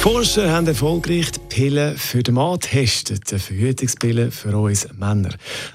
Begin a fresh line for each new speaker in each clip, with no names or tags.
Forscher haben erfolgreich die Pillen für den Mann getestet, Verhütungspille für uns Männer.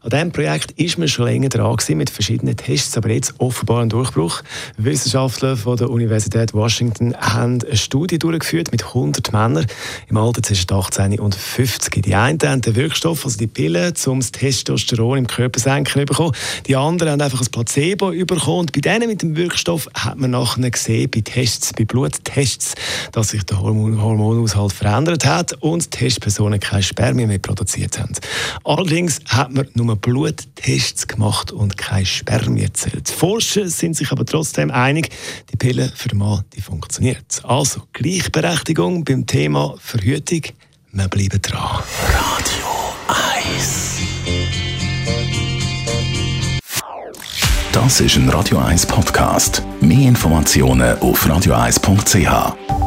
An diesem Projekt ist man schon länger dran gewesen, mit verschiedenen Tests, aber jetzt offenbar ein Durchbruch. Wissenschaftler von der Universität Washington haben eine Studie durchgeführt mit 100 Männern im Alter zwischen 18 und 50. Die einen haben den Wirkstoff, also die Pille, um das Testosteron im Körper senken, bekommen. Die anderen haben einfach ein Placebo bekommen. Und bei denen mit dem Wirkstoff hat man nachher gesehen, bei Tests, bei Bluttests, dass sich der Hormon Hormonaushalt verändert hat und die Testpersonen keine Spermien mehr produziert haben. Allerdings hat man nur Bluttests gemacht und keine Spermien gezählt. Die Forscher sind sich aber trotzdem einig, die Pille für den Mann die funktioniert. Also Gleichberechtigung beim Thema Verhütung. Wir bleiben dran.
Radio 1. Das ist ein Radio 1 Podcast. Mehr Informationen auf radio1.ch.